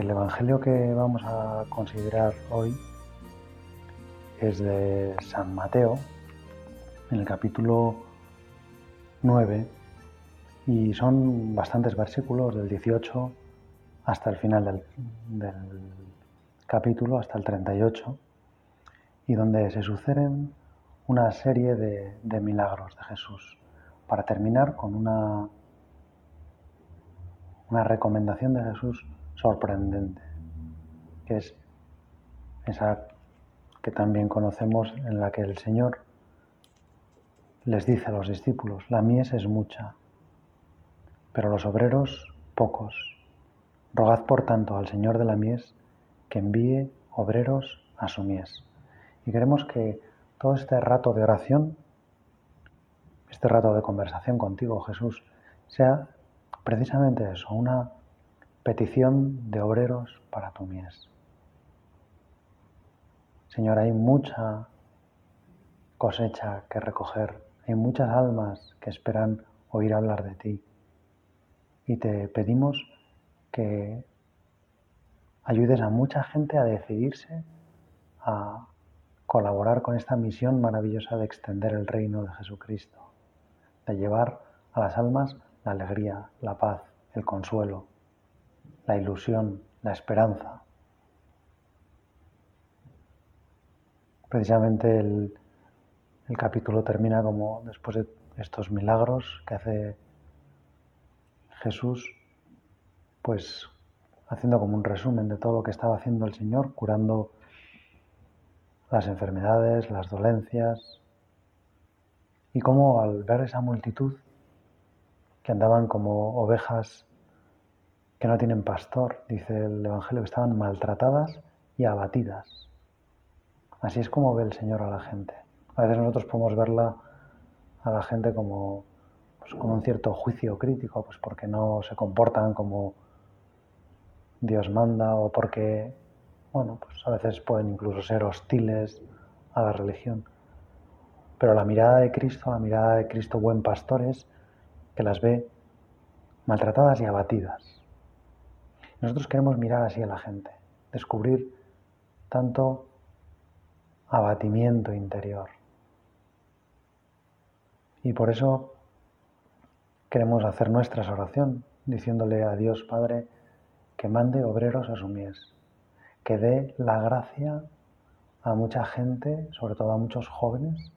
El Evangelio que vamos a considerar hoy es de San Mateo, en el capítulo 9, y son bastantes versículos del 18 hasta el final del, capítulo, hasta el 38, y donde se suceden una serie de, de milagros de Jesús, para terminar con una, una recomendación de Jesús sorprendente, que es esa que también conocemos en la que el Señor les dice a los discípulos, la mies es mucha, pero los obreros pocos. Rogad por tanto al Señor de la mies que envíe obreros a su mies. Y queremos que todo este rato de oración, este rato de conversación contigo, Jesús, sea precisamente eso, una petición de obreros para tu mies. Señor, hay mucha cosecha que recoger, hay muchas almas que esperan oír hablar de ti. Y te pedimos que ayudes a mucha gente a decidirse a colaborar con esta misión maravillosa de extender el reino de Jesucristo, de llevar a las almas la alegría, la paz, el consuelo, la ilusión, la esperanza. Precisamente el, el capítulo termina como después de estos milagros que hace Jesús, pues haciendo como un resumen de todo lo que estaba haciendo el Señor, curando las enfermedades, las dolencias, y cómo al ver esa multitud que andaban como ovejas que no tienen pastor, dice el Evangelio, que estaban maltratadas y abatidas. Así es como ve el Señor a la gente. A veces nosotros podemos verla a la gente como pues, con un cierto juicio crítico, pues porque no se comportan como Dios manda o porque, bueno, pues a veces pueden incluso ser hostiles a la religión. Pero la mirada de Cristo, la mirada de Cristo buen pastor es que las ve maltratadas y abatidas nosotros queremos mirar así a la gente, descubrir tanto abatimiento interior. Y por eso queremos hacer nuestra oración, diciéndole a Dios Padre que mande obreros a su mies, que dé la gracia a mucha gente, sobre todo a muchos jóvenes,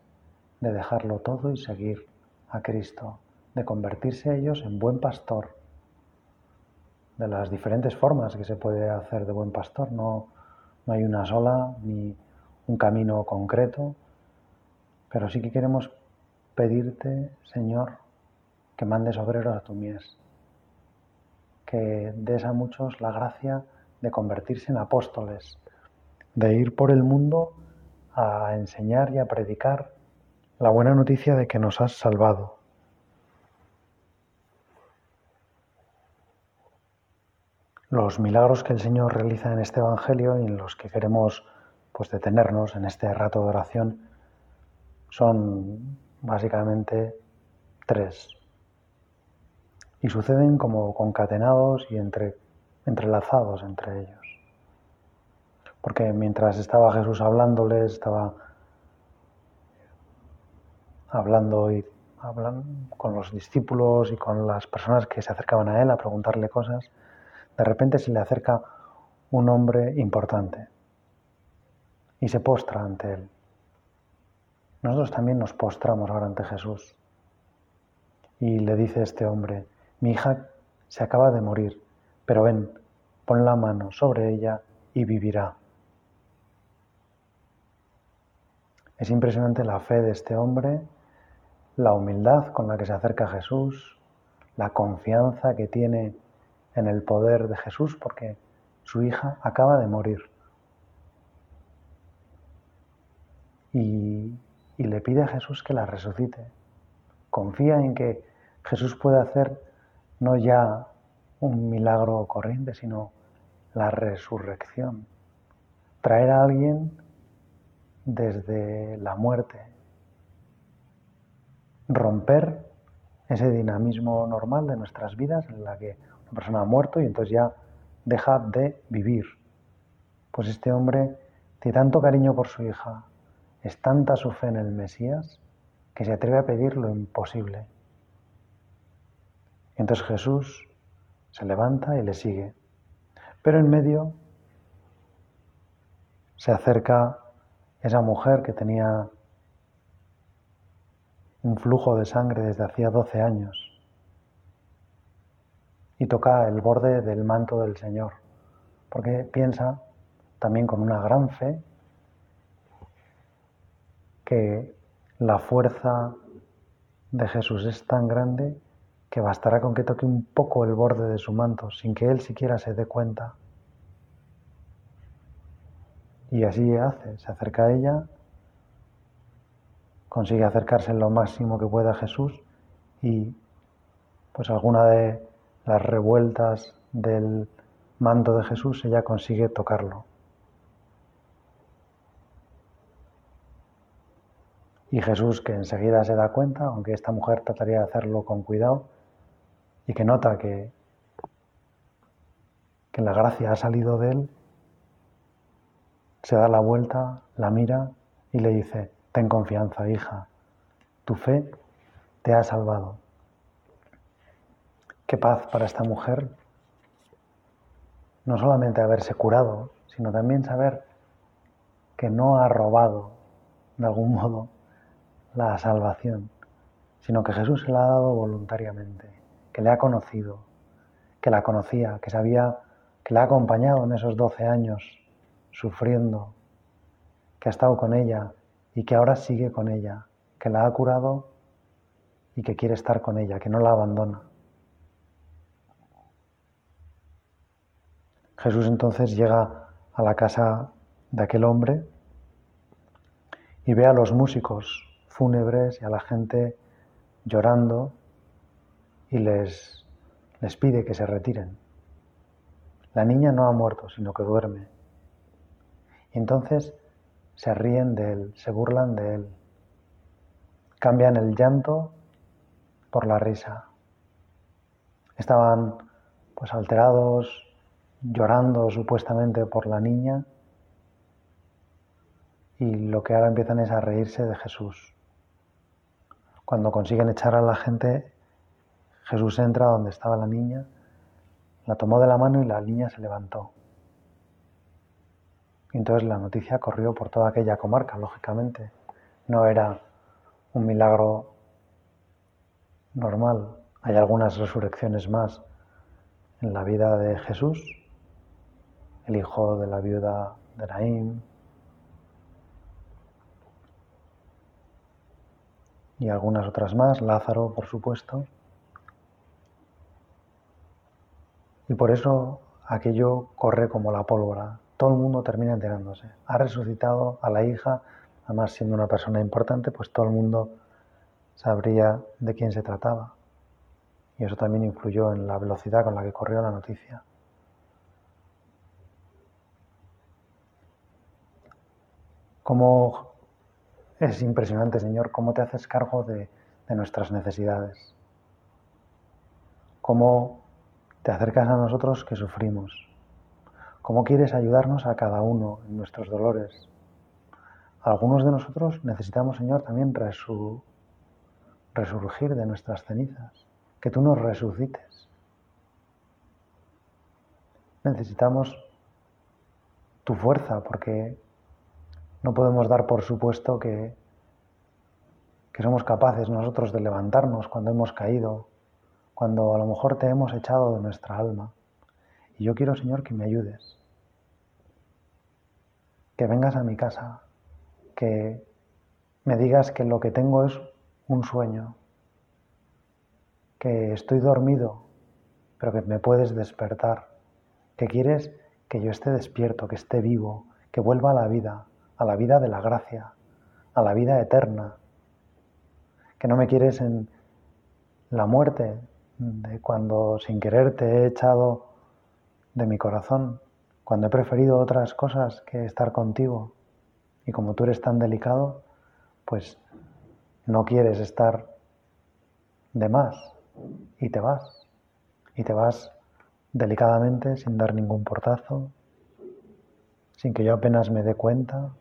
de dejarlo todo y seguir a Cristo, de convertirse ellos en buen pastor de las diferentes formas que se puede hacer de buen pastor. No, no hay una sola ni un camino concreto, pero sí que queremos pedirte, Señor, que mandes obreros a tu mies, que des a muchos la gracia de convertirse en apóstoles, de ir por el mundo a enseñar y a predicar la buena noticia de que nos has salvado los milagros que el Señor realiza en este Evangelio y en los que queremos pues detenernos en este rato de oración son básicamente tres. Y suceden como concatenados y entre, entrelazados entre ellos. Porque mientras estaba Jesús hablándoles, estaba hablando y hablando con los discípulos y con las personas que se acercaban a él a preguntarle cosas, de repente se le acerca un hombre importante y se postra ante él. Nosotros también nos postramos ahora ante Jesús. Y le dice este hombre, mi hija se acaba de morir, pero ven, pon la mano sobre ella y vivirá. Es impresionante la fe de este hombre, la humildad con la que se acerca a Jesús, la confianza que tiene en el poder de Jesús, porque su hija acaba de morir. Y, le pide a Jesús que la resucite. Confía en que Jesús puede hacer no ya un milagro corriente, sino la resurrección. Traer a alguien desde la muerte. Romper ese dinamismo normal de nuestras vidas en la que persona ha muerto y entonces ya deja de vivir. Pues este hombre tiene tanto cariño por su hija, es tanta su fe en el Mesías, que se atreve a pedir lo imposible. Entonces Jesús se levanta y le sigue. Pero en medio se acerca esa mujer que tenía un flujo de sangre desde hacía 12 años y toca el borde del manto del Señor, porque piensa también con una gran fe que la fuerza de Jesús es tan grande que bastará con que toque un poco el borde de su manto sin que él siquiera se dé cuenta. Y así hace, se acerca a ella, consigue acercarse lo máximo que pueda a Jesús y pues alguna de las revueltas del manto de Jesús ella consigue tocarlo. Y Jesús, que enseguida se da cuenta, aunque esta mujer trataría de hacerlo con cuidado, y que nota que, que la gracia ha salido de él, se da la vuelta, la mira y le dice, ten confianza, hija, tu fe te ha salvado. Qué paz para esta mujer, no solamente haberse curado, sino también saber que no ha robado de algún modo la salvación, sino que Jesús se la ha dado voluntariamente, que le ha conocido, que la conocía, que sabía, que la ha acompañado en esos doce años sufriendo, que ha estado con ella y que ahora sigue con ella, que la ha curado y que quiere estar con ella, que no la abandona. Jesús entonces llega a la casa de aquel hombre y ve a los músicos fúnebres y a la gente llorando y les, les pide que se retiren. La niña no ha muerto, sino que duerme. Y entonces se ríen de él, se burlan de él, cambian el llanto por la risa. Estaban pues alterados, llorando supuestamente por la niña y lo que ahora empiezan es a reírse de Jesús. Cuando consiguen echar a la gente, Jesús entra donde estaba la niña, la tomó de la mano y la niña se levantó. Y entonces la noticia corrió por toda aquella comarca, lógicamente. No era un milagro normal. Hay algunas resurrecciones más en la vida de Jesús, el hijo de la viuda de Naín, y algunas otras más, Lázaro, por supuesto. Y por eso aquello corre como la pólvora. Todo el mundo termina enterándose. Ha resucitado a la hija, además siendo una persona importante, pues todo el mundo sabría de quién se trataba. Y eso también influyó en la velocidad con la que corrió la noticia. Como es impresionante, Señor, cómo te haces cargo de, nuestras necesidades, cómo te acercas a nosotros que sufrimos, cómo quieres ayudarnos a cada uno en nuestros dolores. Algunos de nosotros necesitamos, Señor, también resurgir de nuestras cenizas, que tú nos resucites. Necesitamos tu fuerza porque no podemos dar por supuesto que, que somos capaces nosotros de levantarnos cuando hemos caído, cuando a lo mejor te hemos echado de nuestra alma. Y yo quiero, Señor, que me ayudes, que vengas a mi casa, que me digas que lo que tengo es un sueño, que estoy dormido, pero que me puedes despertar, que quieres que yo esté despierto, que esté vivo, que vuelva a la vida, a la vida de la gracia, a la vida eterna, que no me quieres en la muerte, de cuando sin querer te he echado de mi corazón, cuando he preferido otras cosas que estar contigo. Y como tú eres tan delicado, pues no quieres estar de más y te vas. Y te vas delicadamente, sin dar ningún portazo, sin que yo apenas me dé cuenta.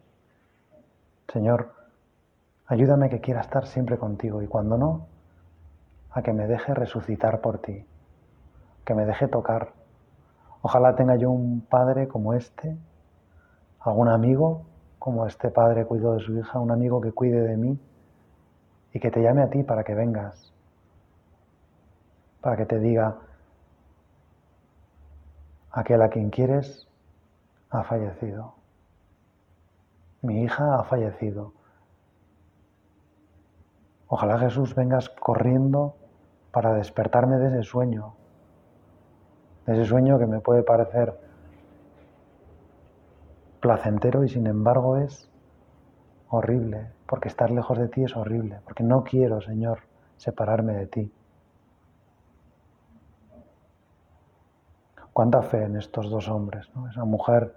Señor, ayúdame que quiera estar siempre contigo y cuando no, a que me deje resucitar por ti, que me deje tocar. Ojalá tenga yo un padre como este, algún amigo como este padre cuidó de su hija, un amigo que cuide de mí y que te llame a ti para que vengas, para que te diga, aquel a quien quieres ha fallecido, mi hija ha fallecido. Ojalá Jesús vengas corriendo para despertarme de ese sueño, de ese sueño que me puede parecer placentero y sin embargo es horrible, porque estar lejos de ti es horrible, porque no quiero, Señor, separarme de ti. Cuánta fe en estos dos hombres, esa mujer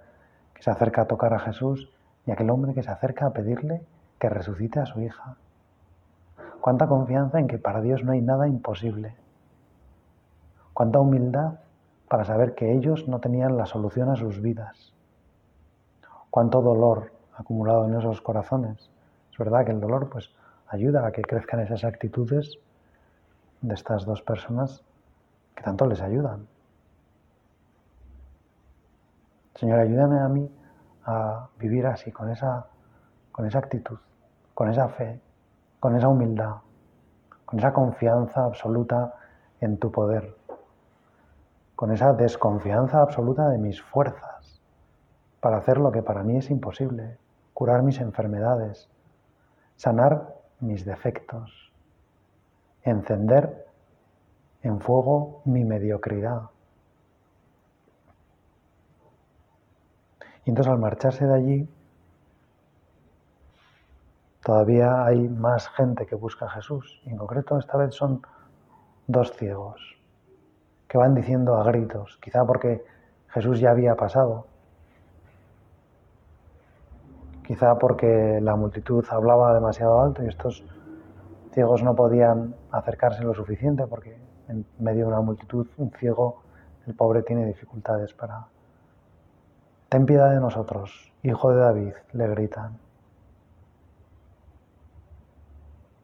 que se acerca a tocar a Jesús y aquel hombre que se acerca a pedirle que resucite a su hija. Cuánta confianza en que para Dios no hay nada imposible. Cuánta humildad para saber que ellos no tenían la solución a sus vidas cuánto dolor acumulado en esos corazones. Es verdad que el dolor pues ayuda a que crezcan esas actitudes de estas dos personas que tanto les ayudan. Señor, ayúdame a mí a vivir así, con esa, con esa actitud, con esa fe, con esa humildad, con esa confianza absoluta en tu poder, con esa desconfianza absoluta de mis fuerzas para hacer lo que para mí es imposible, curar mis enfermedades, sanar mis defectos, encender en fuego mi mediocridad. Y entonces al marcharse de allí, todavía hay más gente que busca a Jesús. Y en concreto esta vez son dos ciegos que van diciendo a gritos, quizá porque Jesús ya había pasado, quizá porque la multitud hablaba demasiado alto y estos ciegos no podían acercarse lo suficiente porque en medio de una multitud un ciego, el pobre tiene dificultades para... Ten piedad de nosotros, hijo de David, le gritan.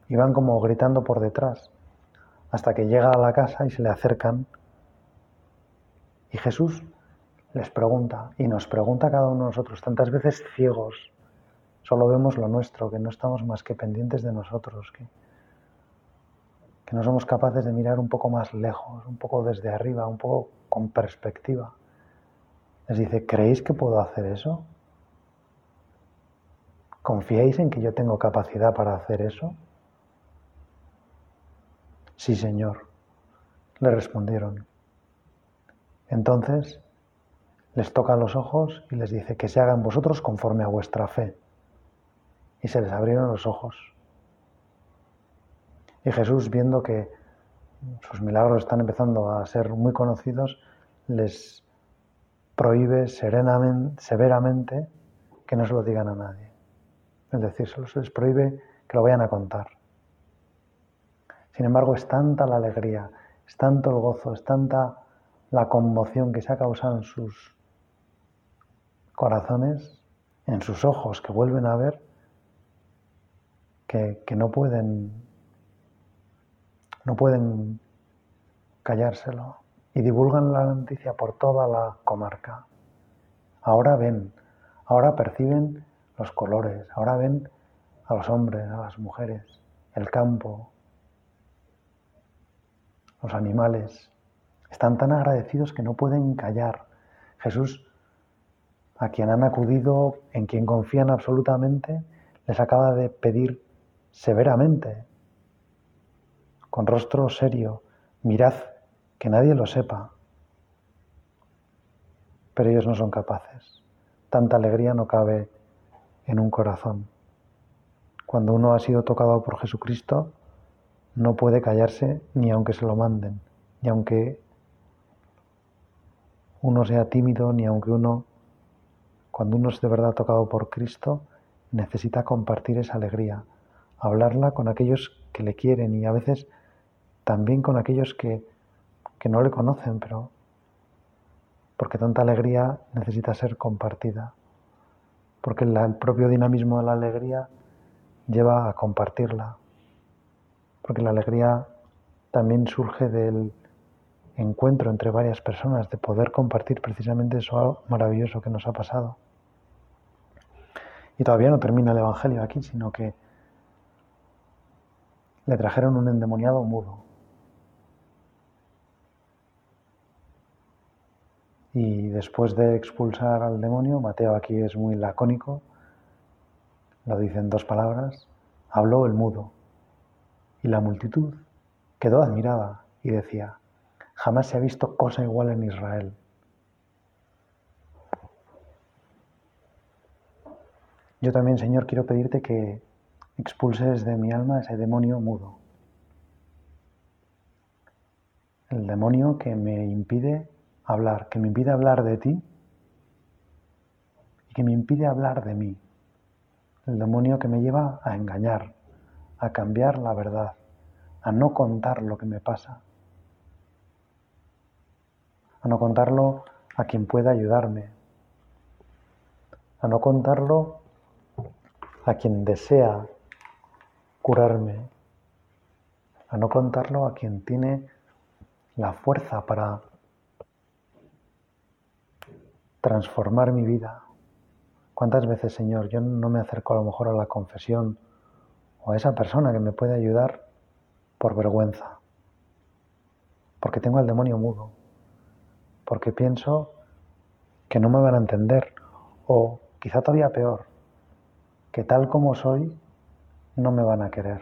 Y van como gritando por detrás hasta que llega a la casa y se le acercan. Y Jesús les pregunta, y nos pregunta cada uno de nosotros, tantas veces ciegos, Solo vemos lo nuestro, que no estamos más que pendientes de nosotros, que, que no somos capaces de mirar un poco más lejos, un poco desde arriba, un poco con perspectiva. Les dice, ¿creéis que puedo hacer eso? ¿Confiáis en que yo tengo capacidad para hacer eso? Sí, Señor, le respondieron. Entonces les toca los ojos y les dice que se hagan vosotros conforme a vuestra fe y se les abrieron los ojos. Y Jesús, viendo que sus milagros están empezando a ser muy conocidos, les prohíbe severamente que no se lo digan a nadie. Es decir, se les prohíbe que lo vayan a contar. Sin embargo, es tanta la alegría, es tanto el gozo, es tanta la conmoción que se ha causado en sus corazones, en sus ojos que vuelven a ver, que, no pueden no pueden callárselo y divulgan la noticia por toda la comarca. Ahora ven, ahora perciben los colores, ahora ven a los hombres, a las mujeres, el campo, los animales. Están tan agradecidos que no pueden callar. Jesús, a quien han acudido, en quien confían absolutamente, les acaba de pedir severamente, con rostro serio, mirad, que nadie lo sepa. pero ellos no son capaces. Tanta alegría no cabe en un corazón. Cuando uno ha sido tocado por Jesucristo, no puede callarse ni aunque se lo manden, ni aunque uno sea tímido, ni aunque uno, cuando uno es de verdad tocado por Cristo, necesita compartir esa alegría, hablarla con aquellos que le quieren y a veces también con aquellos que, que no le conocen, pero porque tanta alegría necesita ser compartida, porque el propio dinamismo de la alegría lleva a compartirla, porque la alegría también surge del encuentro entre varias personas, de poder compartir precisamente eso maravilloso que nos ha pasado. Y todavía no termina el Evangelio aquí, sino que le trajeron un endemoniado mudo. Y después de expulsar al demonio, Mateo aquí es muy lacónico, lo dice en dos palabras, habló el mudo. Y la multitud quedó admirada y decía, jamás se ha visto cosa igual en Israel. Yo también, Señor, quiero pedirte que expulses de mi alma ese demonio mudo. El demonio que me impide hablar, que me impide hablar de ti y que me impide hablar de mí. El demonio que me lleva a engañar, a cambiar la verdad, a no contar lo que me pasa, a no contarlo a quien pueda ayudarme, a no contarlo a quien desea curarme, a no contarlo a quien tiene la fuerza para transformar mi vida. ¿Cuántas veces, Señor, yo no me acerco a lo mejor a la confesión o a esa persona que me puede ayudar por vergüenza? Porque tengo al demonio mudo, porque pienso que no me van a entender o quizá todavía peor, que tal como soy no me van a querer.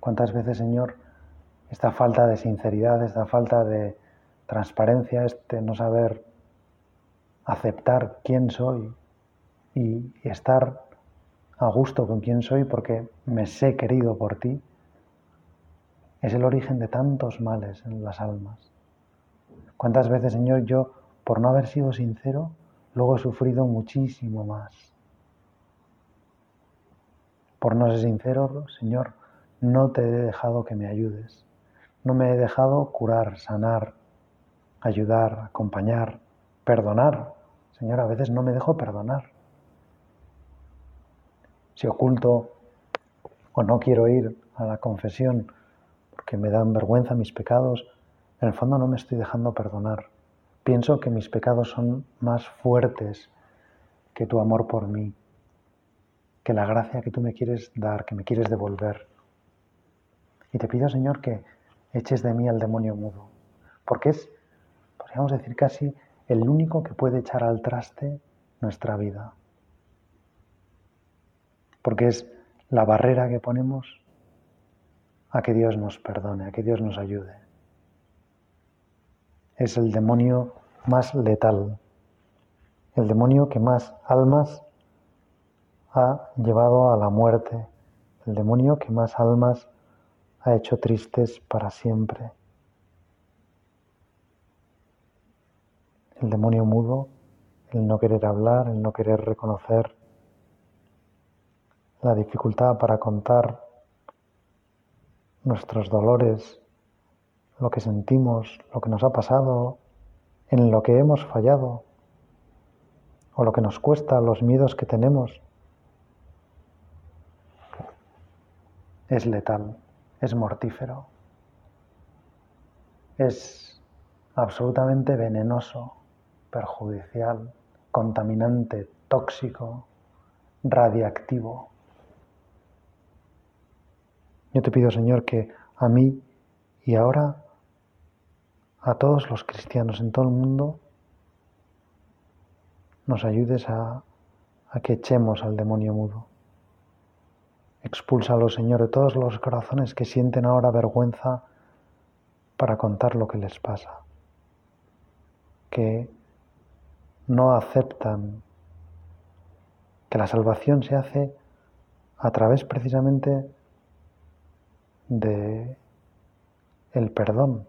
¿Cuántas veces, Señor, esta falta de sinceridad, esta falta de transparencia, este no saber aceptar quién soy y estar a gusto con quién soy porque me sé querido por ti, es el origen de tantos males en las almas. ¿Cuántas veces, Señor, yo, por no haber sido sincero, luego he sufrido muchísimo más? Por no ser sincero, Señor, no te he dejado que me ayudes. No me he dejado curar, sanar, ayudar, acompañar, perdonar. Señor, a veces no me dejo perdonar. Si oculto o no quiero ir a la confesión porque me dan vergüenza mis pecados, en el fondo no me estoy dejando perdonar. Pienso que mis pecados son más fuertes que tu amor por mí, que la gracia que tú me quieres dar, que me quieres devolver. Y te pido, Señor, que eches de mí al demonio mudo, porque es podríamos decir casi el único que puede echar al traste nuestra vida. Porque es la barrera que ponemos a que Dios nos perdone, a que Dios nos ayude. Es el demonio más letal, el demonio que más almas ha llevado a la muerte, el demonio que más almas ha hecho tristes para siempre. El demonio mudo, el no querer hablar, el no querer reconocer, la dificultad para contar nuestros dolores, lo que sentimos, lo que nos ha pasado, en lo que hemos fallado, o lo que nos cuesta, los miedos que tenemos, es letal, es mortífero, es absolutamente venenoso perjudicial, contaminante, tóxico, radiactivo. Yo te pido, Señor, que a mí y ahora a todos los cristianos en todo el mundo nos ayudes a, que echemos al demonio mudo. Expúlsalo, Señor, de todos los corazones que sienten ahora vergüenza para contar lo que les pasa, que no aceptan que la salvación se hace a través precisamente de el perdón,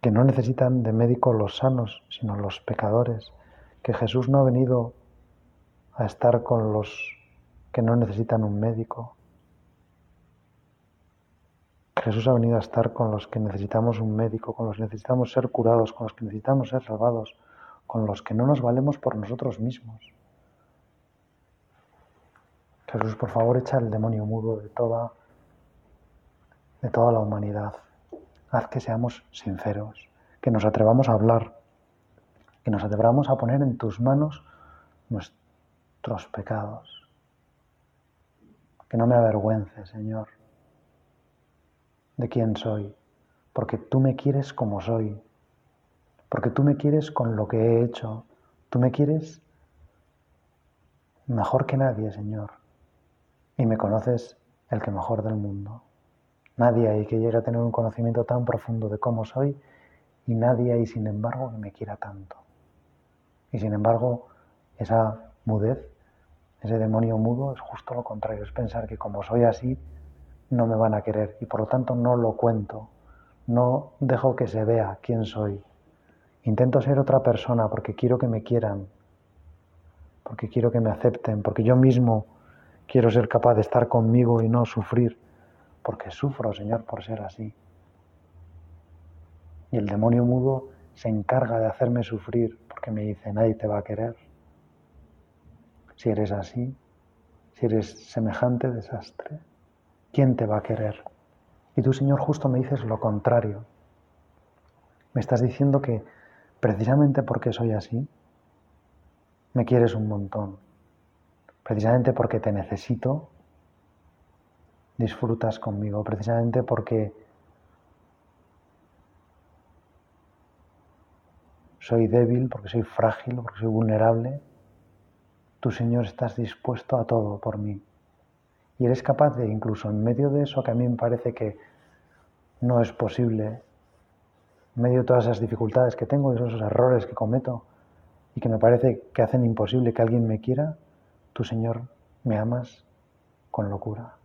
que no necesitan de médico los sanos, sino los pecadores, que Jesús no ha venido a estar con los que no necesitan un médico. Jesús ha venido a estar con los que necesitamos un médico, con los que necesitamos ser curados, con los que necesitamos ser salvados, con los que no nos valemos por nosotros mismos. Jesús, por favor, echa el demonio mudo de toda, de toda la humanidad. Haz que seamos sinceros, que nos atrevamos a hablar, que nos atrevamos a poner en tus manos nuestros pecados. Que no me avergüence, Señor, de quién soy, porque tú me quieres como soy, porque tú me quieres con lo que he hecho, tú me quieres mejor que nadie, Señor, y me conoces el que mejor del mundo. Nadie hay que llegue a tener un conocimiento tan profundo de cómo soy y nadie hay, sin embargo, que me quiera tanto. Y sin embargo, esa mudez, ese demonio mudo, es justo lo contrario, es pensar que como soy así, no me van a querer y por lo tanto no lo cuento, no dejo que se vea quién soy. Intento ser otra persona porque quiero que me quieran, porque quiero que me acepten, porque yo mismo quiero ser capaz de estar conmigo y no sufrir, porque sufro, Señor, por ser así. Y el demonio mudo se encarga de hacerme sufrir porque me dice, nadie te va a querer. Si eres así, si eres semejante desastre. ¿Quién te va a querer? Y tú, Señor, justo me dices lo contrario. Me estás diciendo que precisamente porque soy así, me quieres un montón. Precisamente porque te necesito, disfrutas conmigo. Precisamente porque soy débil, porque soy frágil, porque soy vulnerable, tú, Señor, estás dispuesto a todo por mí. Y eres capaz de, incluso en medio de eso que a mí me parece que no es posible, en medio de todas esas dificultades que tengo, esos errores que cometo y que me parece que hacen imposible que alguien me quiera, tú, Señor, me amas con locura.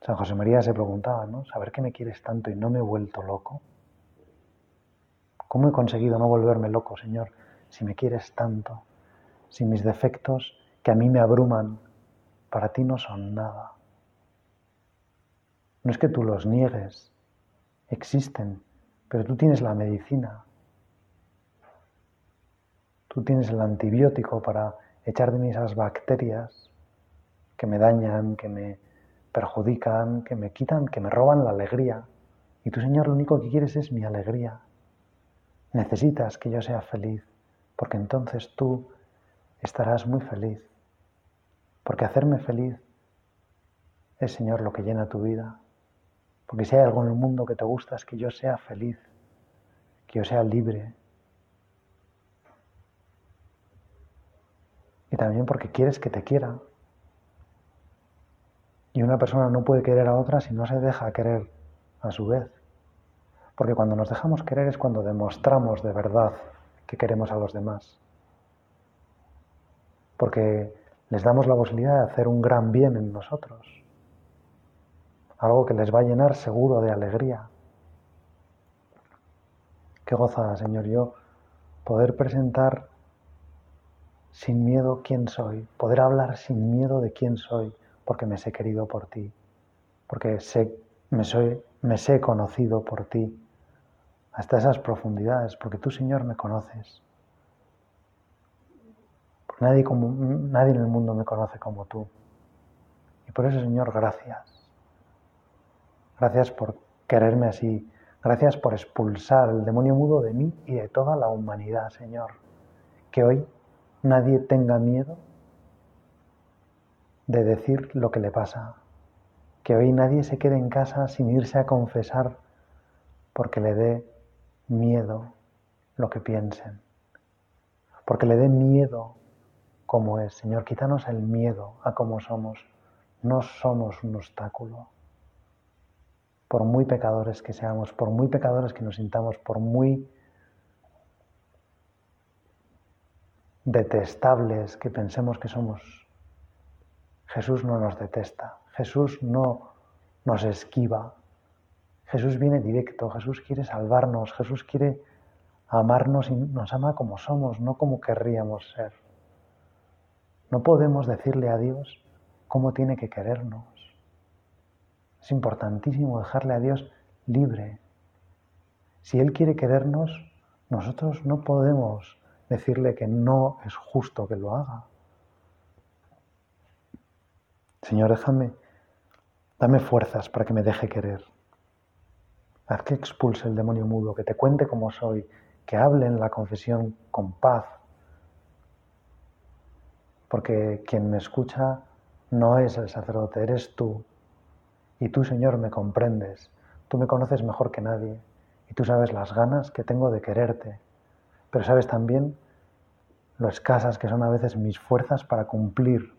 San José María se preguntaba, ¿no? ¿Saber que me quieres tanto y no me he vuelto loco? ¿Cómo he conseguido no volverme loco, Señor, si me quieres tanto? Si mis defectos que a mí me abruman, para ti no son nada. No es que tú los niegues, existen, pero tú tienes la medicina. Tú tienes el antibiótico para echar de mí esas bacterias que me dañan, que me perjudican, que me quitan, que me roban la alegría. Y tú, Señor, lo único que quieres es mi alegría. Necesitas que yo sea feliz, porque entonces tú estarás muy feliz, porque hacerme feliz es, Señor, lo que llena tu vida. Porque si hay algo en el mundo que te gusta es que yo sea feliz, que yo sea libre. Y también porque quieres que te quiera. Y una persona no puede querer a otra si no se deja querer a su vez. Porque cuando nos dejamos querer es cuando demostramos de verdad que queremos a los demás porque les damos la posibilidad de hacer un gran bien en nosotros, algo que les va a llenar seguro de alegría. Qué goza, Señor, yo poder presentar sin miedo quién soy, poder hablar sin miedo de quién soy, porque me sé querido por ti, porque sé, me, soy, me sé conocido por ti, hasta esas profundidades, porque tú, Señor, me conoces. Nadie, como, nadie en el mundo me conoce como tú. Y por eso, Señor, gracias. Gracias por quererme así. Gracias por expulsar el demonio mudo de mí y de toda la humanidad, Señor. Que hoy nadie tenga miedo de decir lo que le pasa. Que hoy nadie se quede en casa sin irse a confesar porque le dé miedo lo que piensen. Porque le dé miedo cómo es. Señor, quítanos el miedo a cómo somos. no somos un obstáculo. Por muy pecadores que seamos, por muy pecadores que nos sintamos, por muy detestables que pensemos que somos, Jesús no nos detesta, Jesús no nos esquiva, Jesús viene directo, Jesús quiere salvarnos, Jesús quiere amarnos y nos ama como somos, no como querríamos ser. No podemos decirle a Dios cómo tiene que querernos. Es importantísimo dejarle a Dios libre. Si Él quiere querernos, nosotros no podemos decirle que no es justo que lo haga. Señor, déjame, dame fuerzas para que me deje querer. Haz que expulse el demonio mudo, que te cuente cómo soy, que hable en la confesión con paz. Porque quien me escucha no es el sacerdote, eres tú. Y tú, Señor, me comprendes. Tú me conoces mejor que nadie. Y tú sabes las ganas que tengo de quererte. Pero sabes también lo escasas que son a veces mis fuerzas para cumplir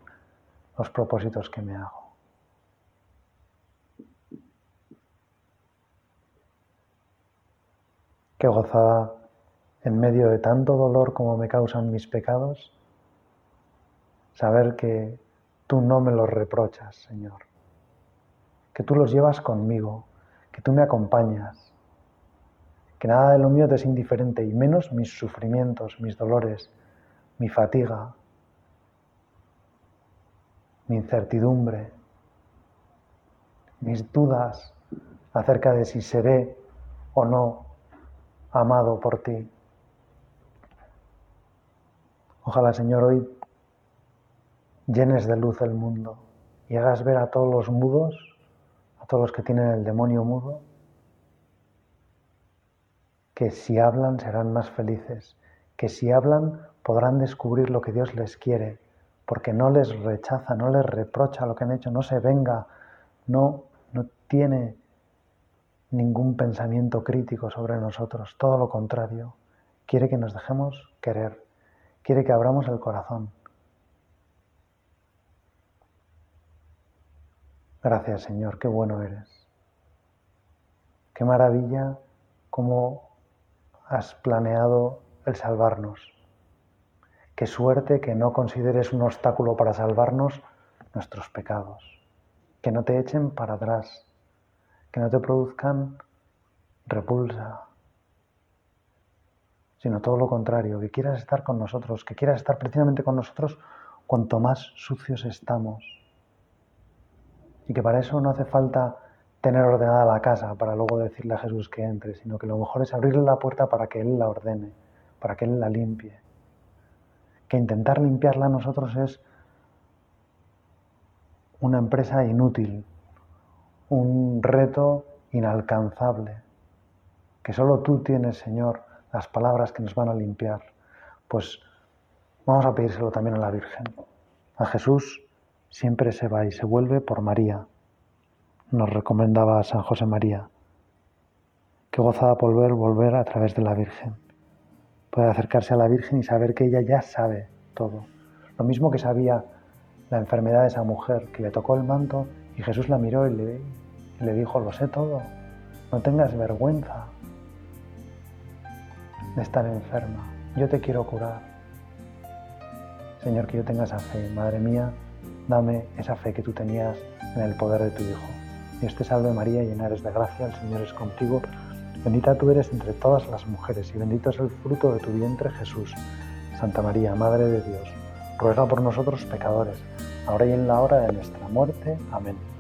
los propósitos que me hago. Qué gozada en medio de tanto dolor como me causan mis pecados, saber que tú no me los reprochas, Señor, que tú los llevas conmigo, que tú me acompañas, que nada de lo mío te es indiferente y menos mis sufrimientos, mis dolores, mi fatiga, mi incertidumbre, mis dudas acerca de si seré o no amado por ti. Ojalá, Señor, hoy llenes de luz el mundo y hagas ver a todos los mudos, a todos los que tienen el demonio mudo, que si hablan serán más felices, que si hablan podrán descubrir lo que Dios les quiere, porque no les rechaza, no les reprocha lo que han hecho, no se venga, no, no tiene ningún pensamiento crítico sobre nosotros, todo lo contrario, quiere que nos dejemos querer, quiere que abramos el corazón. Gracias Señor, qué bueno eres. Qué maravilla cómo has planeado el salvarnos. Qué suerte que no consideres un obstáculo para salvarnos nuestros pecados, que no te echen para atrás, que no te produzcan repulsa, sino todo lo contrario, que quieras estar con nosotros, que quieras estar precisamente con nosotros cuanto más sucios estamos. Y que para eso no hace falta tener ordenada la casa para luego decirle a Jesús que entre, sino que lo mejor es abrirle la puerta para que Él la ordene, para que Él la limpie. Que intentar limpiarla nosotros es una empresa inútil, un reto inalcanzable, que solo tú tienes, Señor, las palabras que nos van a limpiar. Pues vamos a pedírselo también a la Virgen. A Jesús siempre se va y se vuelve por María. Nos recomendaba San José María. Qué gozada volver, volver a través de la Virgen. Puede acercarse a la Virgen y saber que ella ya sabe todo. Lo mismo que sabía la enfermedad de esa mujer, que le tocó el manto y Jesús la miró y le, le dijo, lo sé todo, no tengas vergüenza de estar enferma, yo te quiero curar. Señor, que yo tenga esa fe, Madre mía, dame esa fe que tú tenías en el poder de tu Hijo. Dios te salve María, llena eres de gracia, el Señor es contigo, bendita tú eres entre todas las mujeres y bendito es el fruto de tu vientre Jesús. Santa María, Madre de Dios, ruega por nosotros pecadores, ahora y en la hora de nuestra muerte. Amén.